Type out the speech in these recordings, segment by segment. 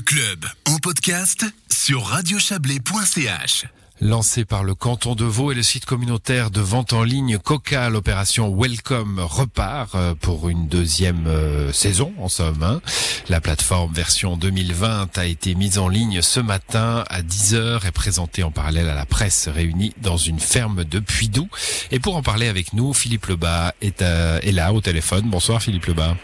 Le club en podcast sur radiochablais.ch. Lancé par le canton de Vaud et le site communautaire de vente en ligne Coca, l'opération Welcome repart euh, pour une deuxième euh, saison en somme. hein. La plateforme version 2020 a été mise en ligne ce matin à 10h et présentée en parallèle à la presse réunie dans une ferme de Puydou. Et pour en parler avec nous, Philippe Lebas est, euh, est là au téléphone. Bonsoir Philippe Lebas.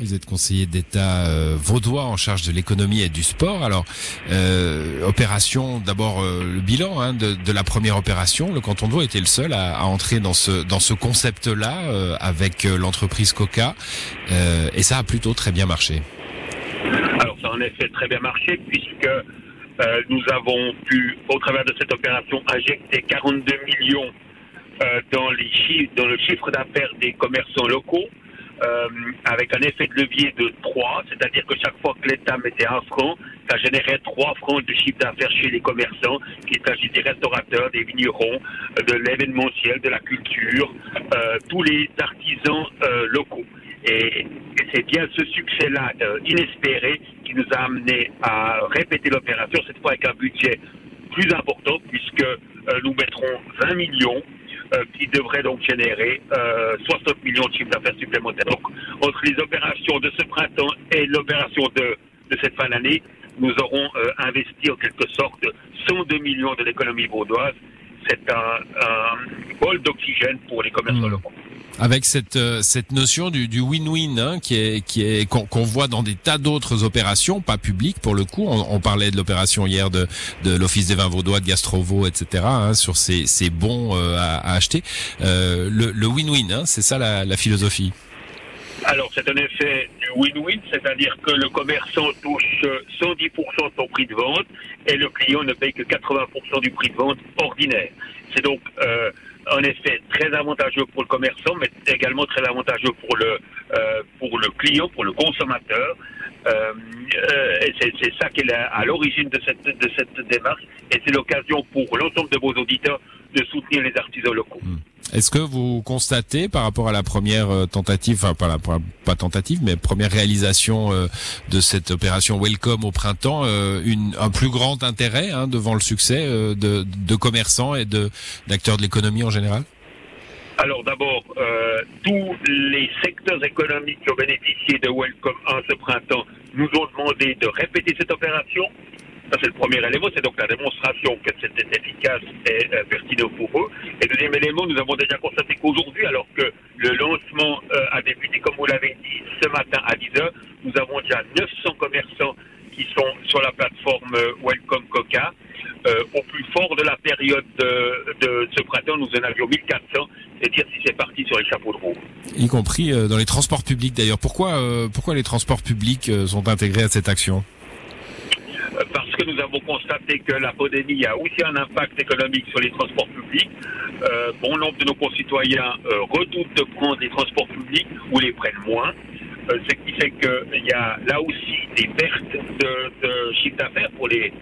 Vous êtes conseiller d'État euh, vaudois en charge de l'économie et du sport. Alors, euh, opération, d'abord euh, le bilan hein, de, la première opération. Le canton de Vaud était le seul à, entrer dans ce dans ce concept-là avec l'entreprise Coca, et ça a plutôt très bien marché. Alors ça a en effet très bien marché puisque nous avons pu, au travers de cette opération, injecter 42 millions dans le chiffre d'affaires des commerçants locaux. Euh, avec un effet de levier de 3, c'est-à-dire que chaque fois que l'État mettait un franc, ça générait 3 francs de chiffre d'affaires chez les commerçants, qu'il s'agisse des restaurateurs, des vignerons, euh, de l'événementiel, de la culture, euh, tous les artisans locaux. Et, et c'est bien ce succès-là inespéré qui nous a amené à répéter l'opération, cette fois avec un budget plus important, puisque nous mettrons 20 millions euh, qui devraient donc générer euh, 60 millions de chiffre d'affaires supplémentaires. Donc, entre les opérations de ce printemps et l'opération de, de cette fin d'année, nous aurons euh, investi en quelque sorte 102 millions de l'économie vaudoise. C'est un, un bol d'oxygène pour les commerçants Mmh. locaux. Avec cette euh, cette notion du win-win hein, qui est qui est qu'on voit dans des tas d'autres opérations, pas publiques pour le coup. On, parlait de l'opération hier de de l'Office des vins vaudois, de Gastrovo, etc. hein, sur ces ces bons euh, à, acheter. Euh, le win-win, hein, c'est ça la, philosophie? Alors, c'est un effet du win-win, c'est-à-dire que le commerçant touche euh, 110% de son prix de vente et le client ne paye que 80% du prix de vente ordinaire. C'est donc un effet très avantageux pour le commerçant, mais également très avantageux pour le, euh, pour le client, pour le consommateur. Euh, euh, c'est ça qui est à l'origine de cette, de cette démarche. Et c'est l'occasion pour l'ensemble de vos auditeurs de soutenir les artisans locaux. Est-ce que vous constatez par rapport à la première euh, tentative, enfin pas la pas tentative, mais première réalisation euh, de cette opération Welcome au printemps, euh, une, un plus grand intérêt hein, devant le succès euh, de, de commerçants et de d'acteurs de l'économie en général? Alors d'abord, tous les secteurs économiques qui ont bénéficié de Welcome 1 ce printemps nous ont demandé de répéter cette opération. Ça, c'est le premier élément, c'est donc la démonstration que c'était efficace et euh, pertinent pour eux. Et deuxième élément, nous avons déjà constaté qu'aujourd'hui, alors que le lancement euh, a débuté, comme vous l'avez dit, ce matin à 10h, nous avons déjà 900 commerçants qui sont sur la plateforme euh, Welcome Coca. Au plus fort de la période de, de ce printemps, nous en avions 1400, c'est dire si c'est parti sur les chapeaux de roue. y compris dans les transports publics d'ailleurs. Pourquoi pourquoi les transports publics sont intégrés à cette action? Que nous avons constaté que la pandémie a aussi un impact économique sur les transports publics. Euh, bon nombre de nos concitoyens euh, redoutent de prendre les transports publics ou les prennent moins. Euh, ce qui fait qu'il y a là aussi des pertes de, chiffre d'affaires pour les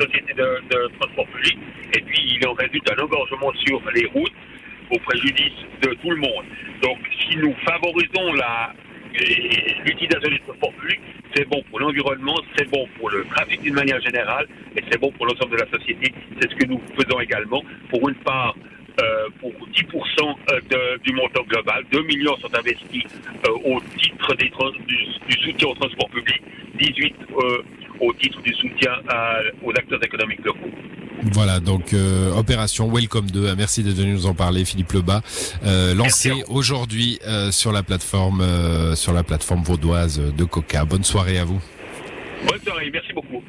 sociétés de, de transport public. Et puis il en résulte un engorgement sur les routes au préjudice de tout le monde. Donc si nous favorisons l'utilisation des transports publics, c'est bon pour l'environnement, c'est bon pour le trafic d'une manière générale, et c'est bon pour l'ensemble de la société. C'est ce que nous faisons également. Pour une part, euh, pour 10% de- du montant global, 2 millions sont investis euh, au titre du, soutien au transport public, 18 euh, au titre du soutien aux acteurs économiques locaux. Voilà, donc euh, opération Welcome 2. Merci d'être venu nous en parler, Philippe Lebas. Euh, lancé aujourd'hui euh, sur la plateforme euh, sur la plateforme vaudoise de Coca. Bonne soirée à vous. Bonne soirée, merci beaucoup.